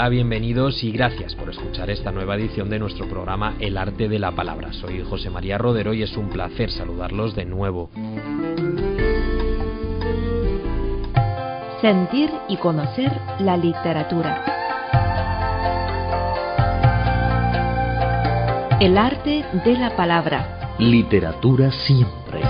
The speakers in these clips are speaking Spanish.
Hola, bienvenidos y gracias por escuchar esta nueva edición de nuestro programa El arte de la palabra. Soy José María Rodero y es un placer saludarlos de nuevo. Sentir y conocer la literatura. El arte de la palabra. Literatura siempre.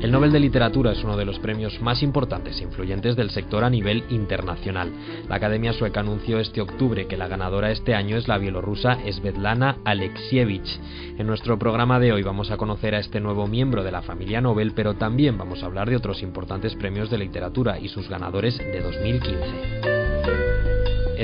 El Nobel de Literatura es uno de los premios más importantes e influyentes del sector a nivel internacional. La Academia Sueca anunció este octubre que la ganadora este año es la bielorrusa Svetlana Alexievich. En nuestro programa de hoy vamos a conocer a este nuevo miembro de la familia Nobel, pero también vamos a hablar de otros importantes premios de literatura y sus ganadores de 2015.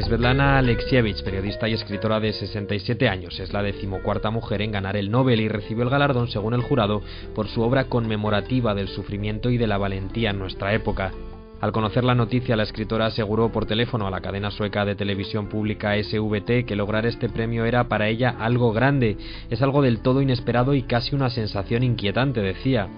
Svetlana Alexievich, periodista y escritora de 67 años, es la decimocuarta mujer en ganar el Nobel y recibió el galardón, según el jurado, por su obra conmemorativa del sufrimiento y de la valentía en nuestra época. Al conocer la noticia, la escritora aseguró por teléfono a la cadena sueca de televisión pública SVT que lograr este premio era para ella algo grande, es algo del todo inesperado y casi una sensación inquietante, decía.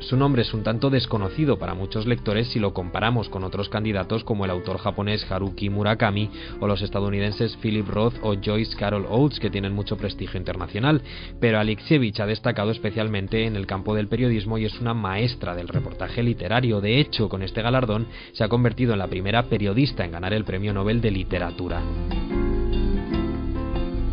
Su nombre es un tanto desconocido para muchos lectores si lo comparamos con otros candidatos como el autor japonés Haruki Murakami o los estadounidenses Philip Roth o Joyce Carol Oates que tienen mucho prestigio internacional, pero Alexievich ha destacado especialmente en el campo del periodismo y es una maestra del reportaje literario. De hecho, con este galardón se ha convertido en la primera periodista en ganar el Premio Nobel de Literatura.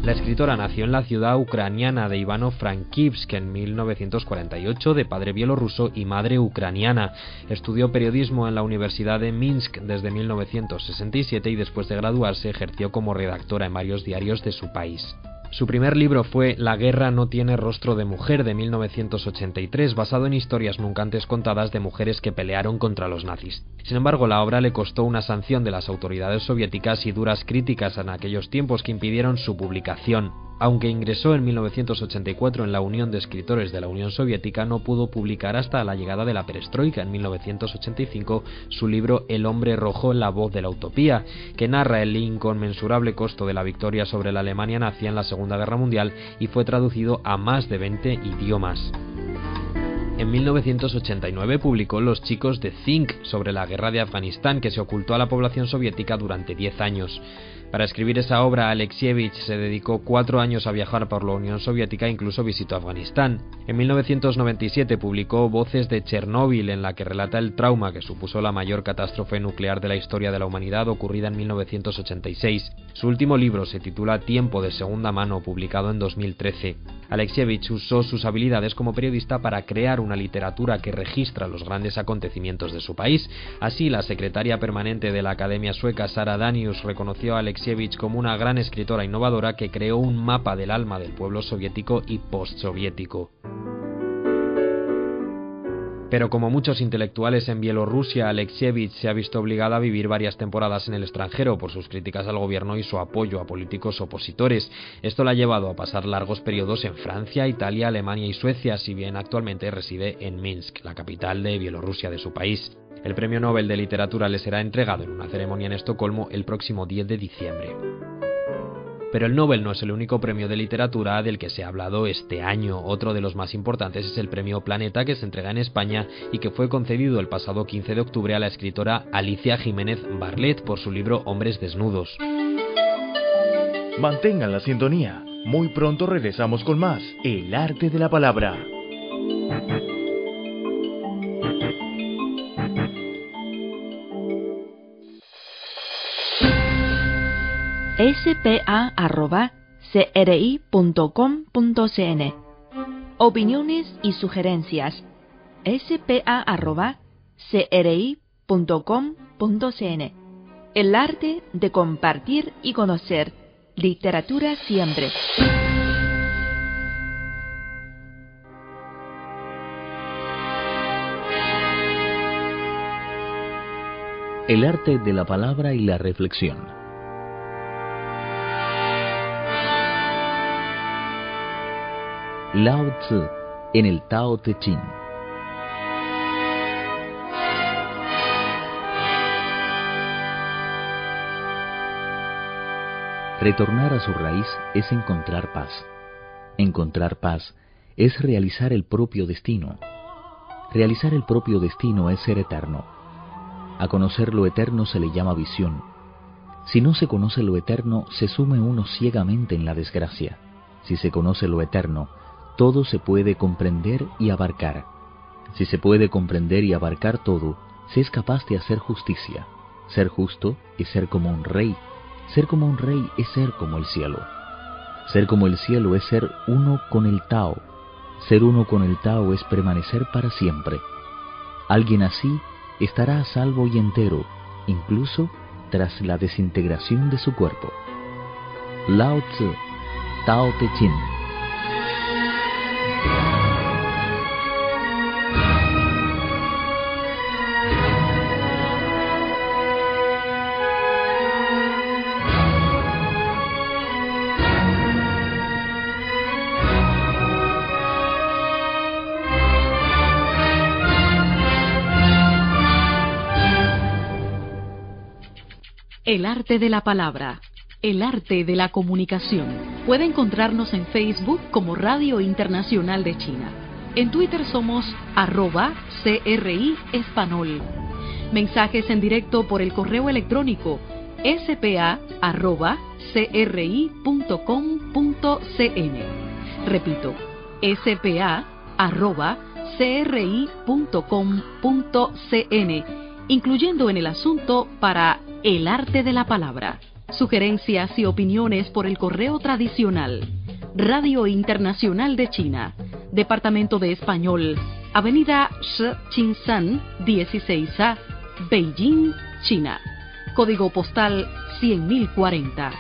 La escritora nació en la ciudad ucraniana de Ivano-Frankivsk en 1948, de padre bielorruso y madre ucraniana. Estudió periodismo en la Universidad de Minsk desde 1967 y después de graduarse ejerció como redactora en varios diarios de su país. Su primer libro fue La guerra no tiene rostro de mujer de 1983, basado en historias nunca antes contadas de mujeres que pelearon contra los nazis. Sin embargo, la obra le costó una sanción de las autoridades soviéticas y duras críticas en aquellos tiempos que impidieron su publicación. Aunque ingresó en 1984 en la Unión de Escritores de la Unión Soviética, no pudo publicar hasta la llegada de la perestroika en 1985 su libro El hombre rojo, la voz de la utopía, que narra el inconmensurable costo de la victoria sobre la Alemania nazi en la Segunda Guerra Mundial y fue traducido a más de 20 idiomas. En 1989 publicó Los chicos de Think sobre la guerra de Afganistán que se ocultó a la población soviética durante 10 años. Para escribir esa obra, Alexievich se dedicó cuatro años a viajar por la Unión Soviética e incluso visitó Afganistán. En 1997 publicó Voces de Chernóbil, en la que relata el trauma que supuso la mayor catástrofe nuclear de la historia de la humanidad ocurrida en 1986. Su último libro se titula Tiempo de segunda mano, publicado en 2013. Alexievich usó sus habilidades como periodista para crear una literatura que registra los grandes acontecimientos de su país. Así, la secretaria permanente de la Academia Sueca, Sara Danius, reconoció a Alexievich como una gran escritora innovadora que creó un mapa del alma del pueblo soviético y postsoviético. Pero como muchos intelectuales en Bielorrusia, Alexievich se ha visto obligada a vivir varias temporadas en el extranjero por sus críticas al gobierno y su apoyo a políticos opositores. Esto la ha llevado a pasar largos periodos en Francia, Italia, Alemania y Suecia, si bien actualmente reside en Minsk, la capital de Bielorrusia de su país. El Premio Nobel de Literatura le será entregado en una ceremonia en Estocolmo el próximo 10 de diciembre. Pero el Nobel no es el único premio de literatura del que se ha hablado este año. Otro de los más importantes es el premio Planeta que se entrega en España y que fue concedido el pasado 15 de octubre a la escritora Alicia Jiménez Barlet por su libro Hombres Desnudos. Mantengan la sintonía. Muy pronto regresamos con más El arte de la palabra. cri.com.cn. Opiniones y sugerencias spa.cri.com.cn. El arte de compartir y conocer. Literatura siempre. El arte de la palabra y la reflexión. Lao Tzu en el Tao Te Ching. Retornar a su raíz es encontrar paz. Encontrar paz es realizar el propio destino. Realizar el propio destino es ser eterno. A conocer lo eterno se le llama visión. Si no se conoce lo eterno, se sume uno ciegamente en la desgracia. Si se conoce lo eterno, todo se puede comprender y abarcar. Si se puede comprender y abarcar todo, se es capaz de hacer justicia. Ser justo es ser como un rey ser como un rey es ser como el cielo. Ser como el cielo es ser uno con el Tao. Ser uno con el Tao es permanecer para siempre. Alguien así estará a salvo y entero, incluso tras la desintegración de su cuerpo. Lao Tzu, Tao Te Ching. El arte de la palabra, el arte de la comunicación. Puede encontrarnos en Facebook como Radio Internacional de China. En Twitter somos arroba CRI Espanol. Mensajes en directo por el correo electrónico spa. Repito, spa incluyendo en el asunto para el arte de la palabra. Sugerencias y opiniones por el correo tradicional. Radio Internacional de China. Departamento de Español. Avenida Shi San 16A, Beijing, China. Código postal 100.040.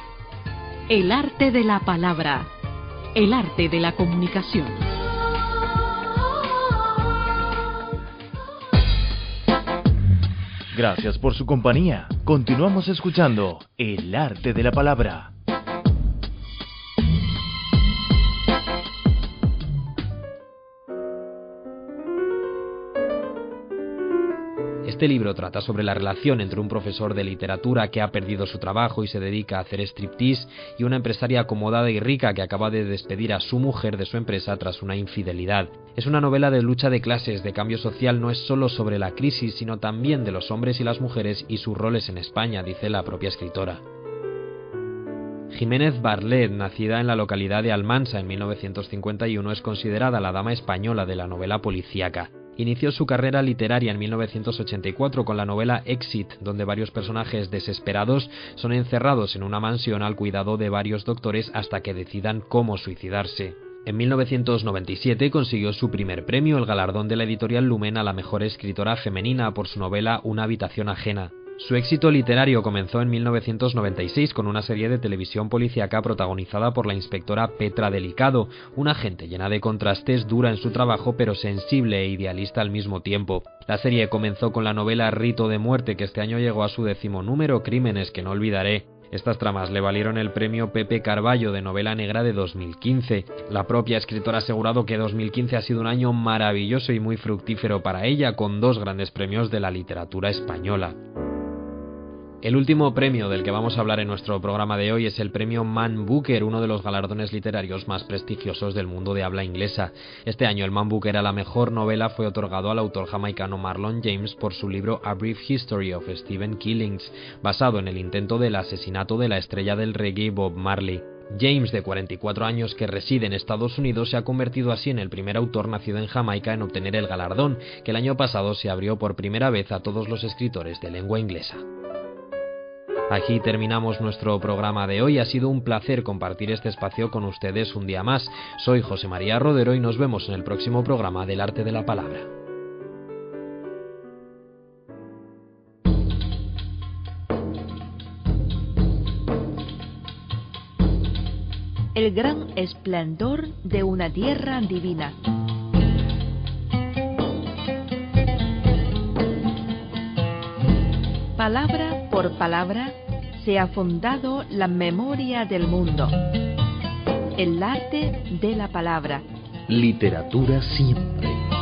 El arte de la palabra. El arte de la comunicación. Gracias por su compañía. Continuamos escuchando El arte de la palabra. Este libro trata sobre la relación entre un profesor de literatura que ha perdido su trabajo y se dedica a hacer striptease y una empresaria acomodada y rica que acaba de despedir a su mujer de su empresa tras una infidelidad. Es una novela de lucha de clases, de cambio social, no es solo sobre la crisis, sino también de los hombres y las mujeres y sus roles en España, dice la propia escritora. Jiménez Barlet, nacida en la localidad de Almansa en 1951, es considerada la dama española de la novela policíaca. Inició su carrera literaria en 1984 con la novela Exit, donde varios personajes desesperados son encerrados en una mansión al cuidado de varios doctores hasta que decidan cómo suicidarse. En 1997 consiguió su primer premio, el galardón de la editorial Lumen a la mejor escritora femenina por su novela Una habitación ajena. Su éxito literario comenzó en 1996 con una serie de televisión policíaca protagonizada por la inspectora Petra Delicado, una agente llena de contrastes, dura en su trabajo pero sensible e idealista al mismo tiempo. La serie comenzó con la novela Rito de Muerte que este año llegó a su décimo número, Crímenes que no olvidaré. Estas tramas le valieron el premio Pepe Carballo de novela negra de 2015. La propia escritora ha asegurado que 2015 ha sido un año maravilloso y muy fructífero para ella, con dos grandes premios de la literatura española. El último premio del que vamos a hablar en nuestro programa de hoy es el premio Man Booker, uno de los galardones literarios más prestigiosos del mundo de habla inglesa. Este año el Man Booker a la mejor novela fue otorgado al autor jamaicano Marlon James por su libro A Brief History of Stephen Killings, basado en el intento del asesinato de la estrella del reggae Bob Marley. James, de 44 años que reside en Estados Unidos, se ha convertido así en el primer autor nacido en Jamaica en obtener el galardón, que el año pasado se abrió por primera vez a todos los escritores de lengua inglesa. Aquí terminamos nuestro programa de hoy. Ha sido un placer compartir este espacio con ustedes un día más. Soy José María Rodero y nos vemos en el próximo programa del Arte de la Palabra. El gran esplendor de una tierra divina. Palabra por palabra se ha fundado la memoria del mundo. El arte de la palabra. Literatura siempre